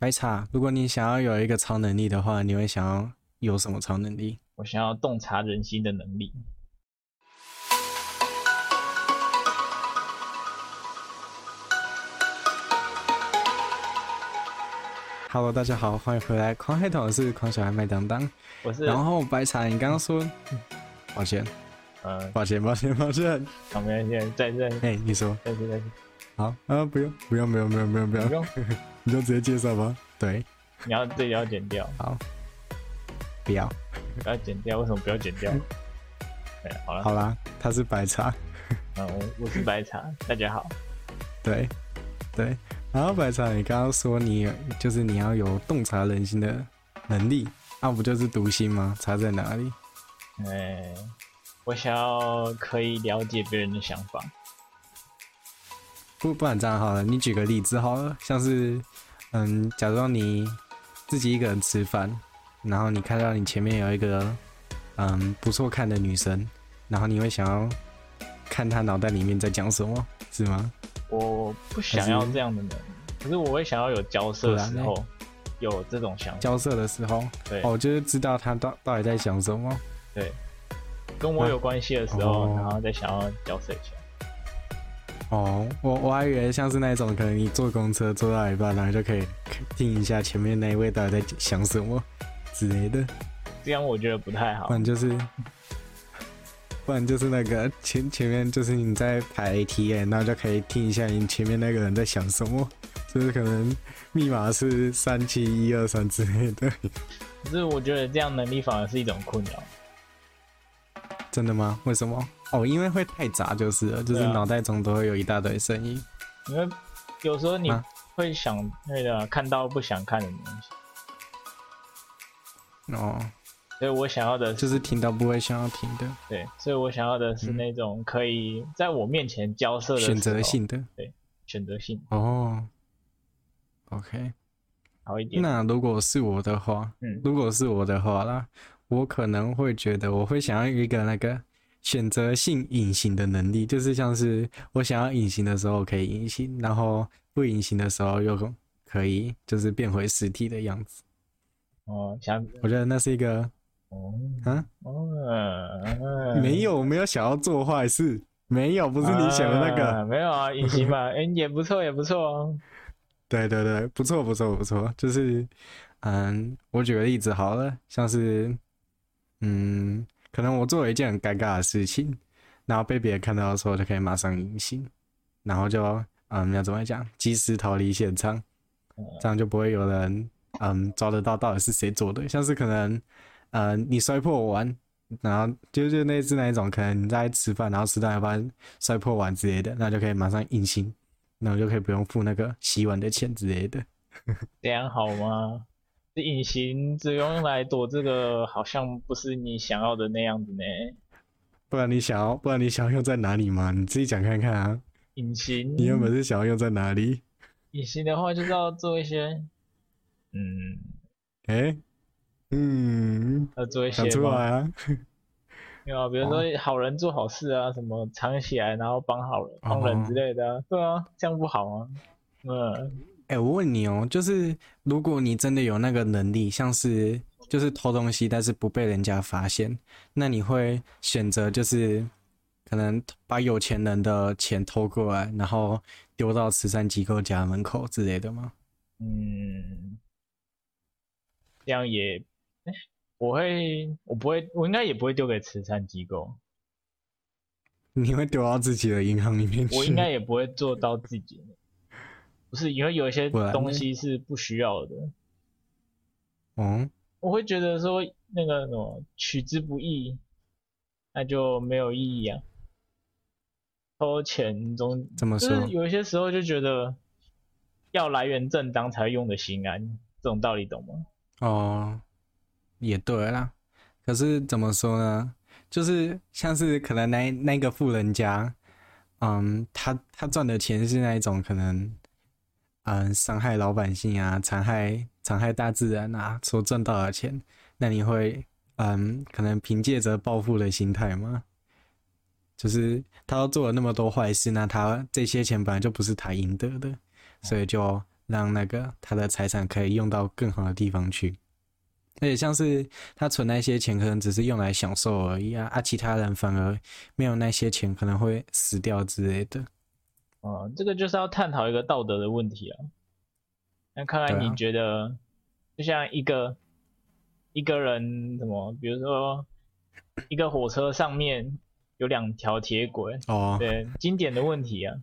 白茶，如果你想要有一个超能力的话，你会想要有什么超能力？我想要洞察人心的能力。Hello，大家好，欢迎回来。狂海豚是狂小孩麦当当，我是。然后白茶，你刚刚说，抱歉，呃，抱歉，抱歉，抱歉。好，没关系，再见。哎，你说，再见，再见。好啊，不用，不用，不用，不用，不用，不用，你就直接介绍吧。对，你要这里要剪掉。好，不要，不要剪掉。为什么不要剪掉？对，好了，好啦，他是白茶。嗯，我我是白茶，大家好。对，对。然后白茶，你刚刚说你就是你要有洞察人心的能力，那不就是读心吗？差在哪里？哎，我想要可以了解别人的想法。不，不然这样好了，你举个例子好了，像是，嗯，假装你自己一个人吃饭，然后你看到你前面有一个，嗯，不错看的女生，然后你会想要看她脑袋里面在讲什么，是吗？我不想要这样的人，可是我会想要有交涉的时候，有这种想法。交涉的时候，对，哦，就是知道他到到底在想什么，对，跟我有关系的时候，啊、然后再想要交涉一下。哦，我我还以为像是那种，可能你坐公车坐到一半，然后就可以听一下前面那一位到底在想什么之类的。这样我觉得不太好。不然就是，不然就是那个前前面就是你在排 ATM，然后就可以听一下你前面那个人在想什么，就是可能密码是三七一二三之类的。可是我觉得这样能力反而是一种困扰。真的吗？为什么？哦，因为会太杂，就是了，就是脑袋中都会有一大堆声音。因为有时候你会想那个看到不想看的东西。哦，所以我想要的就是听到不会想要听的。对，所以我想要的是那种可以在我面前交涉的选择性的。对，选择性。哦，OK，好一点。那如果是我的话，嗯，如果是我的话啦，我可能会觉得我会想要一个那个。选择性隐形的能力，就是像是我想要隐形的时候可以隐形，然后不隐形的时候又可以就是变回实体的样子。哦，想，我觉得那是一个，哦，啊，没有，没有想要做坏事，没有，不是你想的那个，啊、没有啊，隐形嘛，哎，也不错，也不错哦。对对对，不错不错不错，就是，嗯，我举个例子好了，像是，嗯。可能我做了一件很尴尬的事情，然后被别人看到的时候，就可以马上隐形，然后就嗯，要怎么讲，及时逃离现场，这样就不会有人嗯抓得到到底是谁做的。像是可能嗯你摔破碗，然后就就类似那一种，可能你在吃饭，然后吃到一半摔破碗之类的，那就可以马上隐形，那我就可以不用付那个洗碗的钱之类的。这样好吗？隐形只用来躲这个，好像不是你想要的那样子呢。不然你想要，不然你想要用在哪里吗？你自己讲看看啊。隐形，你原本是想要用在哪里？隐形的话就是要做一些，嗯，哎、欸，嗯，要做一些，想出来啊。有啊，比如说好人做好事啊，什么藏起来然后帮好人、帮人之类的、啊哦，对啊，这样不好吗？嗯。哎、欸，我问你哦，就是如果你真的有那个能力，像是就是偷东西，但是不被人家发现，那你会选择就是可能把有钱人的钱偷过来，然后丢到慈善机构家门口之类的吗？嗯，这样也，欸、我会，我不会，我应该也不会丢给慈善机构。你会丢到自己的银行里面去？我应该也不会做到自己。不是，因为有一些东西是不需要的。嗯，我会觉得说那个什么取之不易，那就没有意义啊。偷钱中怎么说？就是有一些时候就觉得要来源正当才用的心安，这种道理懂吗？哦，也对啦。可是怎么说呢？就是像是可能那那个富人家，嗯，他他赚的钱是那一种可能。嗯，伤害老百姓啊，残害残害大自然啊，所赚到的钱，那你会嗯，可能凭借着报复的心态吗？就是他都做了那么多坏事，那他这些钱本来就不是他应得的，所以就让那个他的财产可以用到更好的地方去。而且像是他存那些钱，可能只是用来享受而已啊，啊，其他人反而没有那些钱，可能会死掉之类的。哦，这个就是要探讨一个道德的问题啊。那看来你觉得，啊、就像一个一个人什么，比如说一个火车上面有两条铁轨，哦，对，经典的问题啊，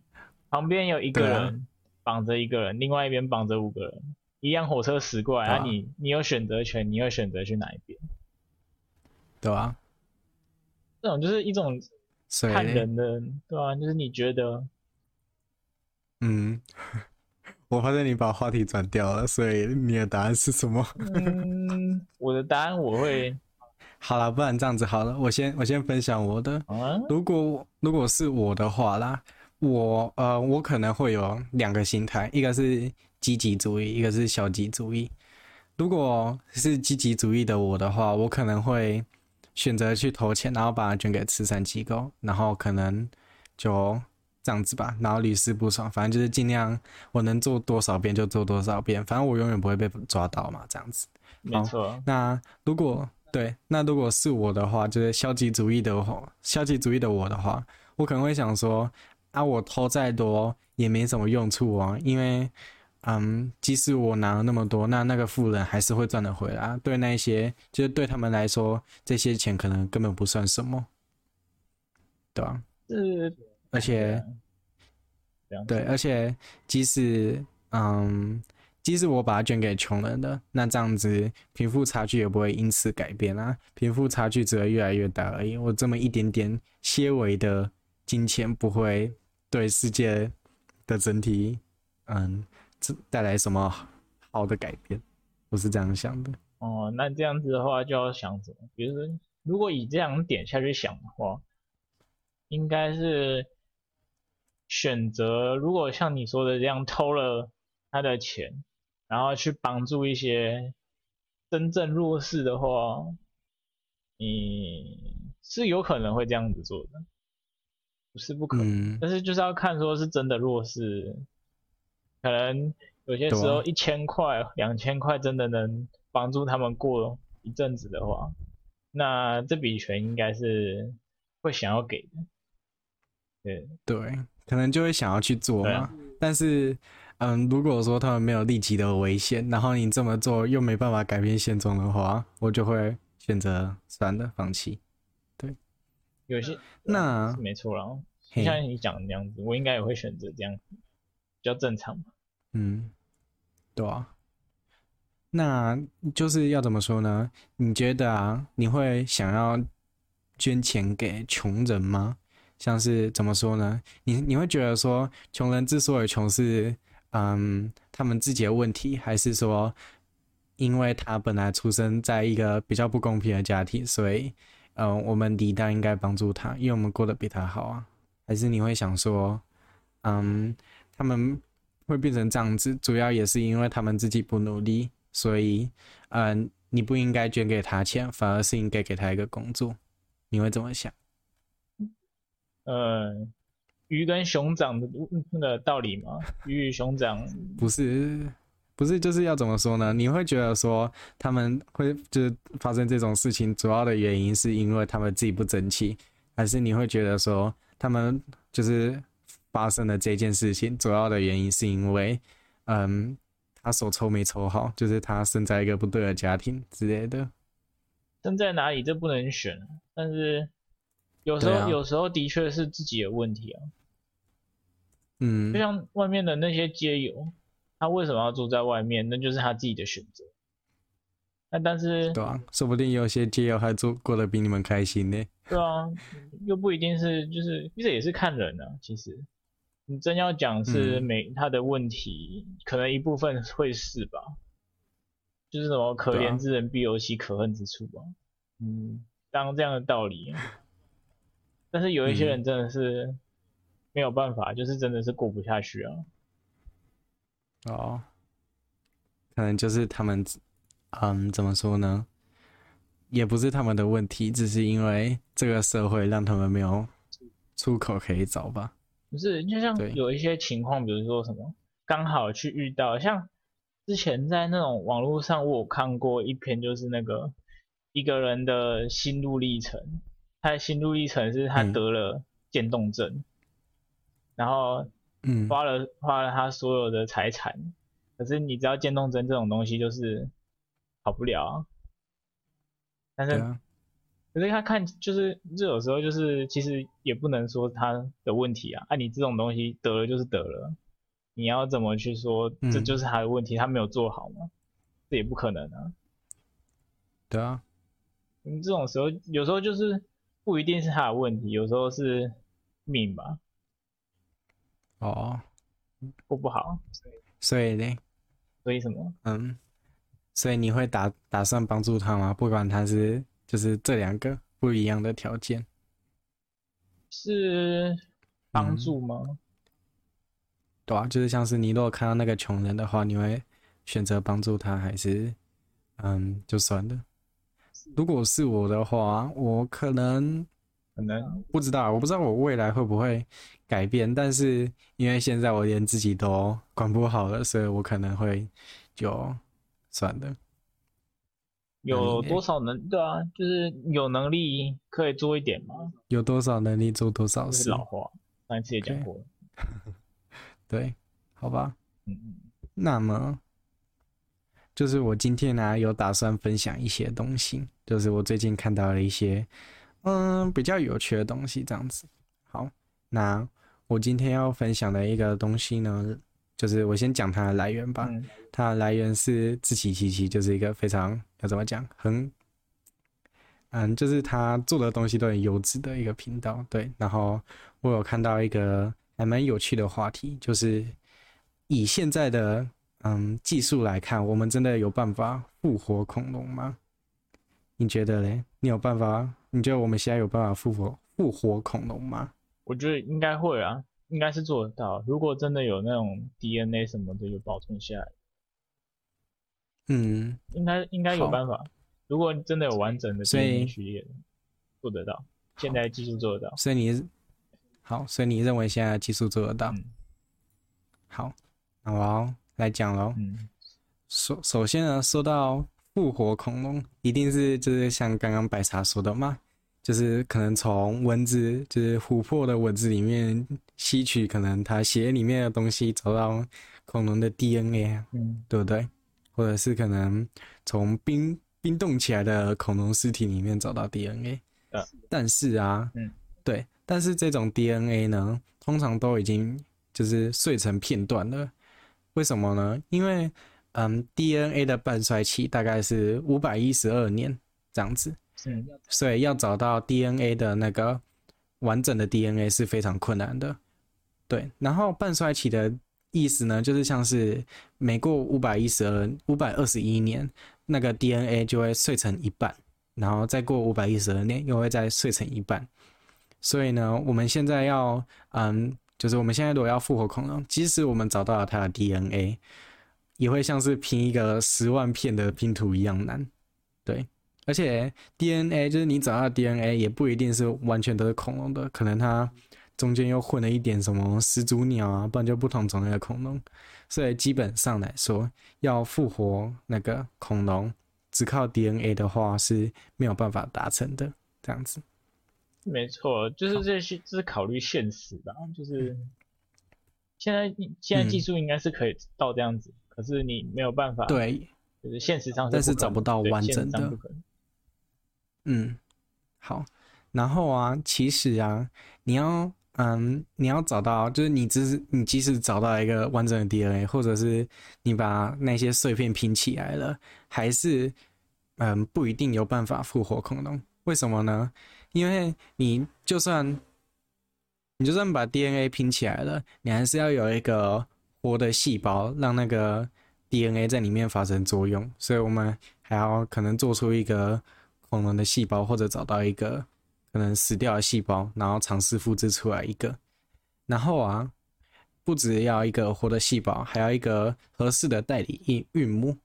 旁边有一个人绑着一个人，啊、另外一边绑着五个人。一辆火车驶过来，那、你你有选择权，你会选择去哪一边？对啊，这种就是一种看人的，对啊，就是你觉得，嗯，我发现你把话题转掉了，所以你的答案是什么？嗯，我的答案我会，好了，不然这样子好了，我先我先分享我的。啊、如果如果是我的话啦，我呃，我可能会有两个心态，一个是。积极主义，一个是消极主义。如果是积极主义的我的话，我可能会选择去投钱，然后把它捐给慈善机构，然后可能就这样子吧，然后屡试不爽，反正就是尽量我能做多少遍就做多少遍，反正我永远不会被抓到嘛，这样子。没错。那如果对，那如果是我的话，就是消极主义的话，消极主义的我的话，我可能会想说，啊，我偷再多也没什么用处啊，因为。嗯，即使我拿了那么多，那那个富人还是会赚得回来。对那些，就是对他们来说，这些钱可能根本不算什么，对吧？是，而且，对，而且即使嗯，即使我把它捐给穷人的，那这样子贫富差距也不会因此改变啊，贫富差距只会越来越大而已。我这么一点点些微的金钱，不会对世界的整体，嗯。这带来什么好的改变？我是这样想的。哦，那这样子的话就要想什么？比如说，如果以这样点下去想的话，应该是选择，如果像你说的这样偷了他的钱，然后去帮助一些真正弱势的话，你是有可能会这样子做的，不是不可能。嗯。但是就是要看说是真的弱势。可能有些时候一千块、两千块真的能帮助他们过一阵子的话，那这笔钱应该是会想要给的。对对，可能就会想要去做嘛。啊、但是，嗯，如果说他们没有立即的危险，然后你这么做又没办法改变现状的话，我就会选择算了，放弃。对，有些那没错啦，就像你讲的那样子，我应该也会选择这样子。比较正常嘛，嗯，对啊，那就是要怎么说呢？你觉得啊，你会想要捐钱给穷人吗？像是怎么说呢？你你会觉得说，穷人之所以穷是，嗯，他们自己的问题，还是说，因为他本来出生在一个比较不公平的家庭，所以，嗯，我们理当应该帮助他，因为我们过得比他好啊？还是你会想说，嗯？他们会变成这样子，主要也是因为他们自己不努力，所以，嗯、你不应该捐给他钱，反而是应该给他一个工作。你会怎么想？呃，鱼跟熊掌的那个道理吗？鱼与熊掌不是，不是，就是要怎么说呢？你会觉得说他们会就是发生这种事情，主要的原因是因为他们自己不争气，还是你会觉得说他们就是？发生的这件事情，主要的原因是因为，嗯，他手抽没抽好，就是他生在一个不对的家庭之类的。生在哪里这不能选，但是有时候、啊、有时候的确是自己的问题啊。嗯，就像外面的那些街友，他为什么要住在外面？那就是他自己的选择。那但是，对啊，说不定有些街友还住过得比你们开心呢。对啊，又不一定是，就是这也是看人啊，其实。你真要讲是每他的问题，嗯，可能一部分会是吧，就是什么可怜之人必有其可恨之处吧，嗯，当这样的道理。但是有一些人真的是没有办法，嗯，就是真的是过不下去啊。哦，可能就是他们，嗯，怎么说呢？也不是他们的问题，只是因为这个社会让他们没有出口可以找吧。不是，就像有一些情况，比如说什么，刚好去遇到，像之前在那种网络上，我有看过一篇，就是那个一个人的心路历程。他的心路历程是他得了渐冻症，嗯、然后嗯花了花了他所有的财产，可是你知道渐冻症这种东西就是好不了啊。但是、啊、可是他看就是这有时候就是其实也不能说他的问题啊，啊你这种东西得了就是得了。你要怎么去说这就是他的问题？嗯、他没有做好吗？这也不可能啊。对啊，你这种时候有时候就是不一定是他的问题，有时候是命吧。哦，过不好，所以呢？所以什么？嗯，所以你会打打算帮助他吗？不管他是就是这两个不一样的条件，是帮助吗？嗯对啊，就是像是你如果看到那个穷人的话，你会选择帮助他，还是嗯就算了？如果是我的话，我可能可能不知道，我不知道我未来会不会改变，但是因为现在我连自己都管不好了，所以我可能会就算了。有多少能对啊？就是有能力可以做一点吗？有多少能力做多少事？老话，上一次也讲过。Okay. 对，好吧，嗯嗯，那么就是我今天呢、啊、有打算分享一些东西，就是我最近看到了一些嗯比较有趣的东西，这样子。好，那我今天要分享的一个东西呢，就是我先讲它的来源吧。嗯、它的来源是志祺七七，就是一个非常要怎么讲，很嗯，就是他做的东西都很优质的一个频道。对，然后我有看到一个。还蛮有趣的话题，就是以现在的嗯技术来看，我们真的有办法复活恐龙吗？你觉得嘞？你有办法？你觉得我们现在有办法复活复活恐龙吗？我觉得应该会啊，应该是做得到。如果真的有那种 DNA 什么的有保存下来，嗯，应该应该有办法。如果真的有完整的 DNA 序列，做得到。现在技术做得到。所以你。好，所以你认为现在技术做得到？嗯、好，那我要来讲喽。嗯，首首先呢，说到复活恐龙，一定是就是像刚刚白茶说的嘛，就是可能从蚊子，就是琥珀的蚊子里面吸取可能它血里面的东西，找到恐龙的 DNA，嗯，对不对？或者是可能从冰冰冻起来的恐龙尸体里面找到 DNA，嗯，但是啊，嗯，对。但是这种 DNA 呢，通常都已经就是碎成片段了。为什么呢？因为嗯，DNA 的半衰期大概是五百一十二年这样子，嗯，所以要找到 DNA 的那个完整的 DNA 是非常困难的。对，然后半衰期的意思呢，就是像是每过五百一十二、五百二十一年，那个 DNA 就会碎成一半，然后再过五百一十二年，又会再碎成一半。所以呢，我们现在要，嗯，就是我们现在如果要复活恐龙，即使我们找到了它的 DNA，也会像是拼一个十万片的拼图一样难。对，而且 DNA 就是你找到 DNA 也不一定是完全都是恐龙的，可能它中间又混了一点什么始祖鸟啊，不然就不同种类的恐龙。所以基本上来说，要复活那个恐龙，只靠 DNA 的话是没有办法达成的，这样子。没错，就是这些，这是考虑现实吧，就是现在现在技术应该是可以到这样子，嗯、可是你没有办法，对，就是现实上是，但是找不到完整的，嗯，好，然后啊，其实啊，你要，嗯，你要找到，就是你只是你即使找到一个完整的 DNA，或者是你把那些碎片拼起来了，还是，嗯，不一定有办法复活恐龙，为什么呢？因为你就算你就算把 DNA 拼起来了，你还是要有一个活的细胞，让那个 DNA 在里面发生作用。所以我们还要可能做出一个恐龙的细胞，或者找到一个可能死掉的细胞，然后尝试复制出来一个。然后啊，不只要一个活的细胞，还要一个合适的代理孕孕母。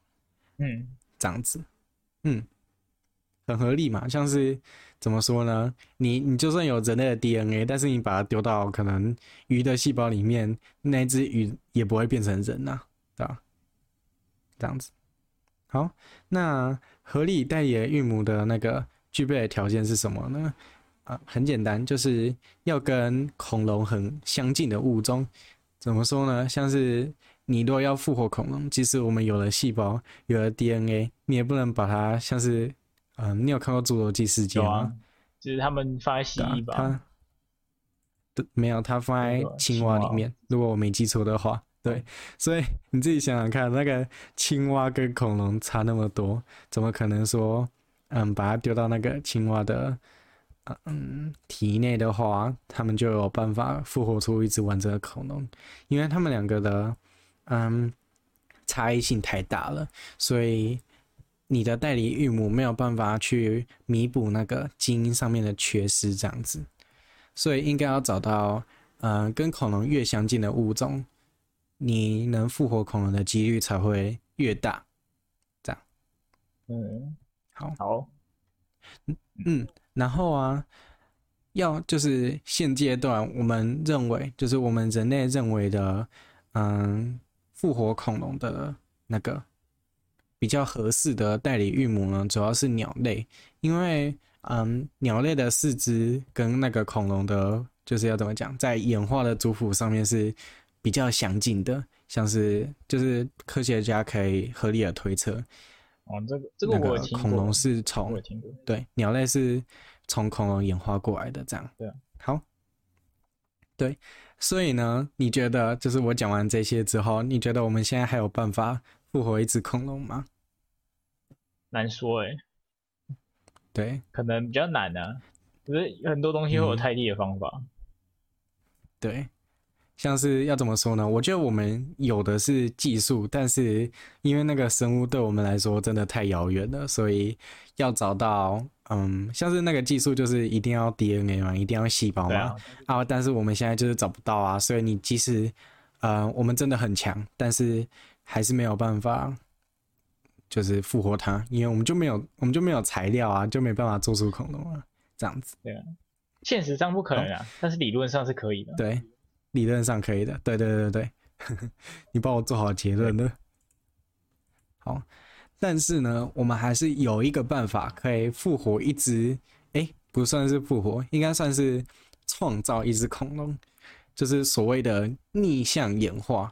嗯，这样子，嗯。很合理嘛。像是怎么说呢？你你就算有人类的 DNA，但是你把它丢到可能鱼的细胞里面，那只鱼也不会变成人呐、啊，对吧？这样子。好，那合理代理孕母的那个具备的条件是什么呢？啊，很简单，就是要跟恐龙很相近的物种。怎么说呢？像是你如果要复活恐龙，即使我们有了细胞，有了 DNA，你也不能把它像是，嗯、呃，你有看过《侏罗纪世界》吗？啊、就是他们放在蜥蜴吧？它没有，他放在青蛙里面。如果我没记错的话，对。所以你自己想想看，那个青蛙跟恐龙差那么多，怎么可能说，嗯，把它丢到那个青蛙的？嗯，体内的话，他们就有办法复活出一只完整的恐龙，因为他们两个的嗯差异性太大了，所以你的代理孕母没有办法去弥补那个基因上面的缺失，这样子，所以应该要找到嗯跟恐龙越相近的物种，你能复活恐龙的几率才会越大，这样。嗯，好，好，嗯。然后啊，要就是现阶段我们认为，就是我们人类认为的，嗯，复活恐龙的那个比较合适的代理育母呢，主要是鸟类，因为嗯，鸟类的四肢跟那个恐龙的，就是要怎么讲，在演化的族谱上面是比较详尽的，像是就是科学家可以合理的推测。哦，这个这个我。恐龙是从对鸟类是从恐龙演化过来的，这样对。好，对，所以呢，你觉得就是我讲完这些之后，你觉得我们现在还有办法复活一只恐龙吗？难说哎。对，可能比较难啊。可是很多东西会有太低的方法。嗯、对。像是要怎么说呢？我觉得我们有的是技术，但是因为那个生物对我们来说真的太遥远了，所以要找到，嗯，像是那个技术就是一定要 DNA 嘛，一定要细胞嘛，啊，啊，但是我们现在就是找不到啊，所以你即使，呃，我们真的很强，但是还是没有办法，就是复活它，因为我们就没有，我们就没有材料啊，就没办法做出恐龙啊，这样子。对啊，现实上不可能啊，哦，但是理论上是可以的。对。理论上可以的，对对对对，你帮我做好结论了。好，但是呢，我们还是有一个办法可以复活一只，哎，不算是复活，应该算是创造一只恐龙，就是所谓的逆向演化。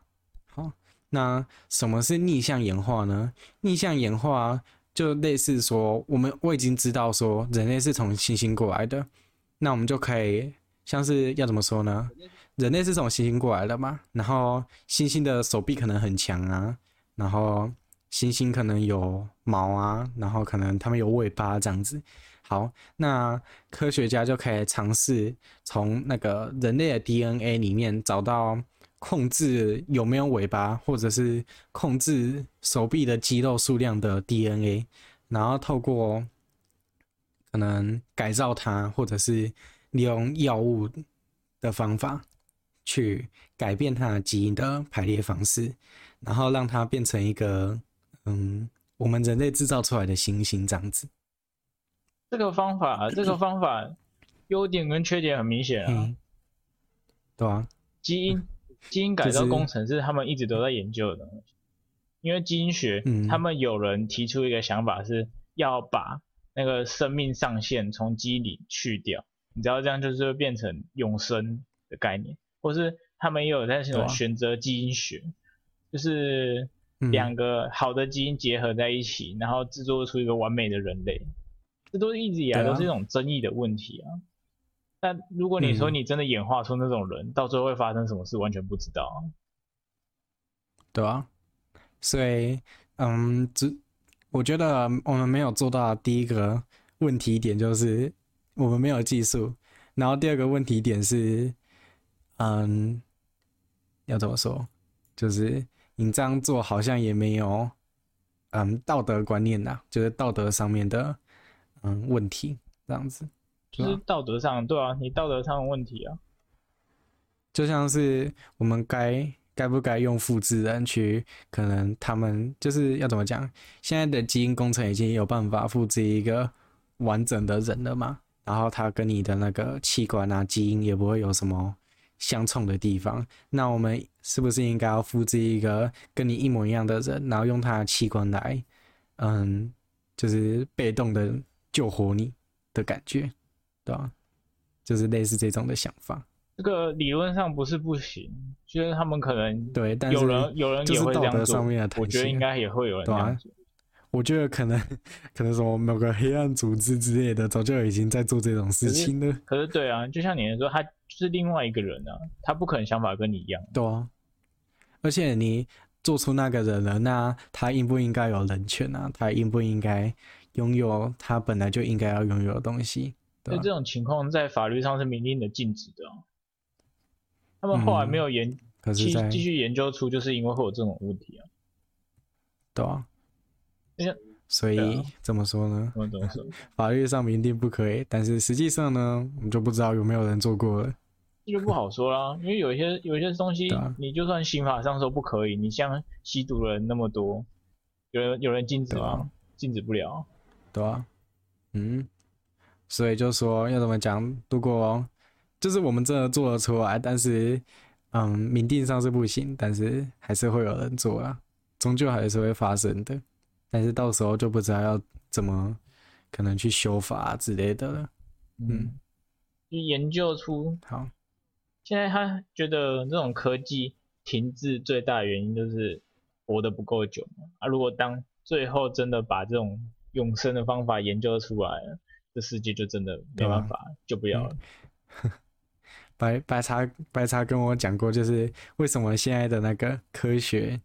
那什么是逆向演化呢？逆向演化就类似说，我们我已经知道说人类是从猩猩过来的，那我们就可以像是要怎么说呢？人类是从猩猩过来的嘛，然后猩猩的手臂可能很强啊，然后猩猩可能有毛啊，然后可能它们有尾巴这样子。好，那科学家就可以尝试从那个人类的 DNA 里面找到控制有没有尾巴，或者是控制手臂的肌肉数量的 DNA，然后透过可能改造它，或者是利用药物的方法。去改变它的基因的排列方式，然后让它变成一个，嗯，我们人类制造出来的猩猩这样子。这个方法，这个方法优点跟缺点很明显啊。嗯、对啊，基因基因改造工程是他们一直都在研究的，东西、因为基因学，嗯、他们有人提出一个想法，是要把那个生命上限从基因里去掉，你知道这样就是会变成永生的概念。或是他们也有在那种选择基因学，啊、就是两个好的基因结合在一起，嗯、然后制作出一个完美的人类。这都一直以来都是一种争议的问题啊。啊但如果你说你真的演化出那种人，嗯、到最后会发生什么事，完全不知道啊。对啊，所以嗯，只我觉得我们没有做到第一个问题点就是我们没有技术，然后第二个问题点是。嗯，要怎么说？就是你这样做好像也没有，嗯，道德观念呐，就是道德上面的嗯问题，这样子。就是道德上，对啊，你道德上的问题啊。就像是我们该该不该用复制人去？可能他们就是要怎么讲？现在的基因工程已经有办法复制一个完整的人了嘛，然后他跟你的那个器官啊、基因也不会有什么相冲的地方，那我们是不是应该要复制一个跟你一模一样的人，然后用他的器官来，嗯，就是被动的救活你的感觉，对吧？就是类似这种的想法。这个理论上不是不行，就是他们可能对，但是有人有人也会这样做，我觉得应该也会有人这样做。我觉得可能可能什么某个黑暗组织之类的，早就已经在做这种事情了。可是，对啊，就像你说，他就是另外一个人啊，他不可能想法跟你一样。对啊，而且你做出那个人了，那他应不应该有人权啊？他应不应该拥有他本来就应该要拥有的东西？对，这种情况在法律上是明令的禁止的啊。他们后来没有研，继、嗯、继续研究出，就是因为会有这种问题啊。对啊。所以、啊、怎么说呢？怎么说？法律上明定不可以，但是实际上呢，我们就不知道有没有人做过了。这就不好说啦，因为有一些有一些东西，你就算刑法上说不可以，你像吸毒的人那么多，有人有人禁止吗？啊、禁止不了。对啊，嗯，所以就说要怎么讲？如果就是我们真的做得出来，但是嗯，明定上是不行，但是还是会有人做啊，终究还是会发生的。但是到时候就不知道要怎么可能去修法之类的了。嗯，就研究出好。现在他觉得这种科技停滞最大的原因就是活得不够久啊。如果当最后真的把这种永生的方法研究出来了，这世界就真的没办法就不要了。嗯、白白茶白茶跟我讲过，就是为什么现在的那个科学。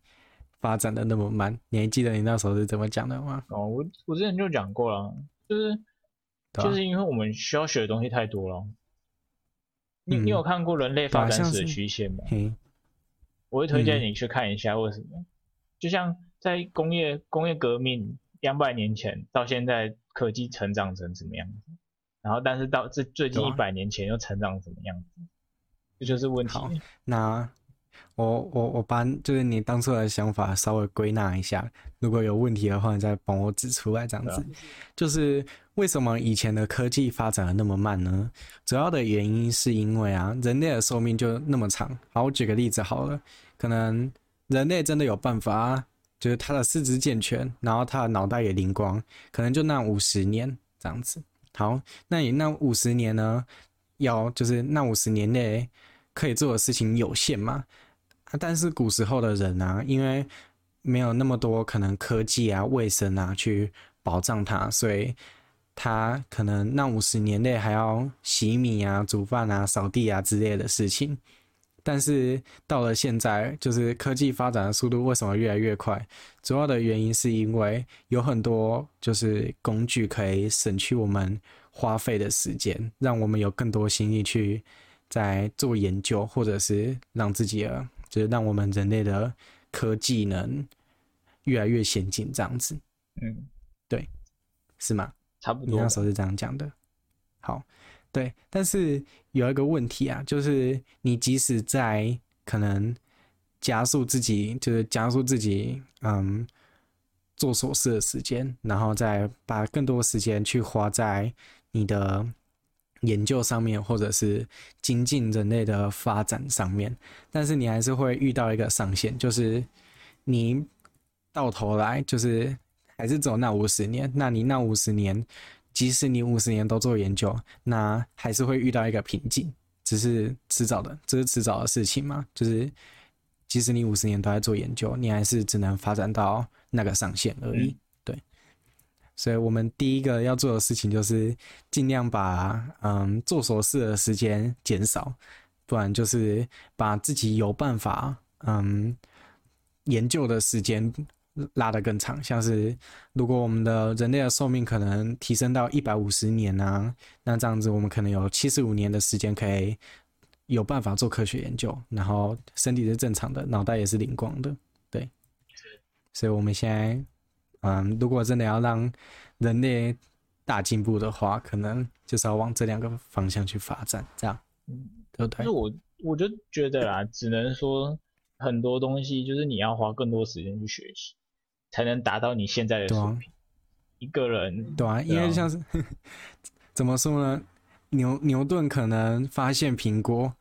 发展的那么慢，你还记得你那时候是怎么讲的吗？哦，我我之前就讲过了，就是、啊、就是因为我们需要学的东西太多了。嗯、你你有看过人类发展史的曲线吗？我会推荐你去看一下，为什么？嗯、就像在工业工业革命两百年前到现在，科技成长成什么样子？然后但是到这最近一百年前又成长什么样子？啊、这就是问题。那。我我我把就是你当初的想法稍微归纳一下，如果有问题的话，你再帮我指出来。这样子，就是为什么以前的科技发展的那么慢呢？主要的原因是因为啊，人类的寿命就那么长。好，我举个例子好了，可能人类真的有办法，就是他的四肢健全，然后他的脑袋也灵光，可能就那五十年这样子。好，那你那五十年呢，要就是那五十年内可以做的事情有限嘛？但是古时候的人啊，因为没有那么多可能科技啊、卫生啊去保障他，所以他可能那五十年内还要洗米啊、煮饭啊、扫地啊之类的事情。但是到了现在，就是科技发展的速度为什么越来越快？主要的原因是因为有很多就是工具可以省去我们花费的时间，让我们有更多心力去在做研究，或者是让自己的。就是让我们人类的科技能越来越先进，这样子，嗯，对，是吗？差不多。你那时候是这样讲的。好，对，但是有一个问题啊，就是你即使在可能加速自己，就是加速自己，嗯，做琐事的时间，然后再把更多时间去花在你的。研究上面，或者是精进人类的发展上面，但是你还是会遇到一个上限，就是你到头来就是还是走那五十年。那你那五十年，即使你五十年都做研究，那还是会遇到一个瓶颈，只是迟早的，这是迟早的事情嘛。就是即使你五十年都在做研究，你还是只能发展到那个上限而已。嗯所以我们第一个要做的事情就是尽量把嗯做琐事的时间减少，不然就是把自己有办法嗯研究的时间拉得更长。像是如果我们的人类的寿命可能提升到一百五十年啊，那这样子我们可能有七十五年的时间可以有办法做科学研究，然后身体是正常的，脑袋也是灵光的，对。所以我们现在。嗯，如果真的要让人类大进步的话，可能就是要往这两个方向去发展，这样，嗯，对不对？就是我，我就觉得啦，只能说很多东西就是你要花更多时间去学习，才能达到你现在的水平。一个人，对啊，因为像是 怎么说呢？牛牛顿可能发现苹果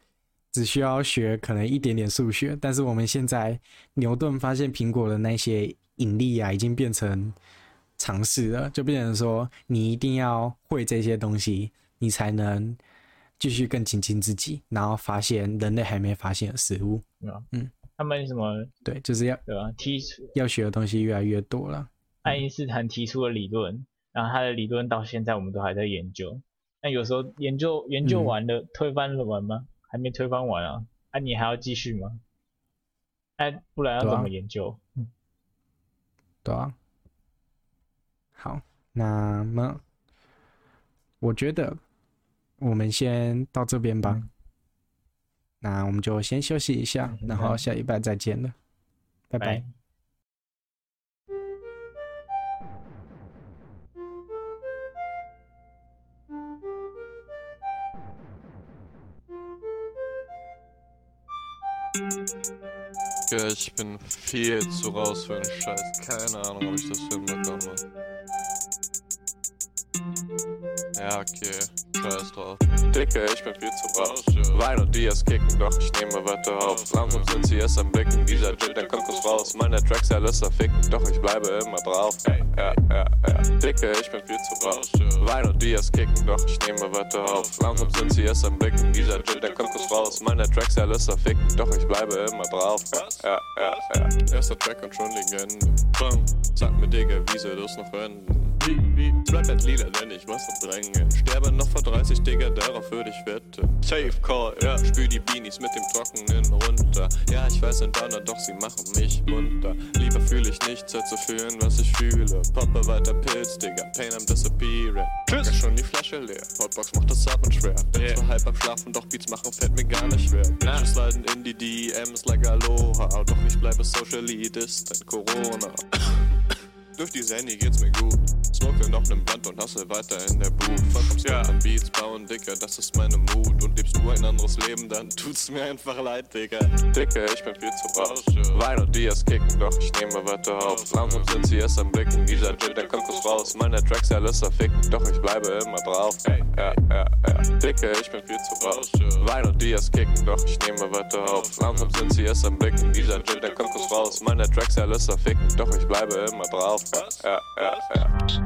只需要学可能一点点数学，但是我们现在牛顿发现苹果的那些引力啊，已经变成常识了，就变成说你一定要会这些东西，你才能继续更精进自己，然后发现人类还没发现的事物。嗯，他们什么？对，就是要对吧？提出要学的东西越来越多了。爱因斯坦提出了理论，然后他的理论到现在我们都还在研究。那有时候研究研究完了，嗯、推翻了完吗？还没推翻完啊？啊，你还要继续吗？哎、啊，不然要怎么研究？对啊。对啊。好，那么我觉得我们先到这边吧。嗯、那我们就先休息一下，嗯、然后下礼拜再见了。拜拜。拜。Ich bin viel zu raus für den Scheiß. Keine Ahnung, ob ich das hinbekomme. Ja, okay. Scheiß drauf. Dicke, ich bin viel zu raus. Wein und Dias kicken, doch ich nehme weiter auf. Langsam sind sie erst am Blicken. Dieser Jill, der Konkurs raus. Meine Tracks ja lässt ficken, doch ich bleibe immer drauf. Ja, ja, ja. Dicke, ich bin viel zu raus. Wein und Dias kicken, doch ich nehme weiter auf. Langsam sind sie erst am Blicken. Dieser Jill, der Konkurs raus. Meine Tracks ja lässt ficken, doch ich bleibe immer drauf. Ja, ja, ja. Erster Track und schon Legende. Bam. Sag mir, Digga, wie soll das noch enden? Wie, wie, Trap lila, denn ich was verdrängen. Sterbe noch vor 30, Digga, darauf würde ich wetten. Safe Call, ja. Spül die Beanies mit dem Trockenen runter. Ja, ich weiß ein Donner, doch sie machen mich munter. Lieber fühle ich nichts, als zu fühlen, was ich fühle. Poppe weiter Pilz, Digga, Pain am Disappearing. Tschüss. schon die Flasche leer. Hotbox macht das Atmen schwer. Bin yeah. zwar halb am Schlafen, doch Beats machen fällt mir gar nicht schwer. Nah. Sliden in die DMs like Aloha. Doch ich bleibe socially distant. Corona. Durch die Sandy geht's mir gut. Smoke noch nen Band und hustle weiter in der Boot. Vollkommen ja. an Beats bauen, Dicker, das ist meine Mut. Und lebst du ein anderes Leben, dann tut's mir einfach leid, Digga. Dicke, ich bin viel zu raus. Wein und Dias kicken, doch ich nehme weiter auf. Langsam sind sie erst am Blicken. Dieser Jill, der Konkurs raus. Meine Tracks ja Lüster ficken, doch ich bleibe immer drauf. Ja, ja, ja. Dicke, ich bin viel zu raus. Wein und Dias kicken, doch ich nehme weiter auf. Langsam sind sie erst am Blicken. Dieser Jill, der Konkurs raus. Meine Tracks ja Lüster ficken, doch ich bleibe immer drauf. Ja, ja, ja.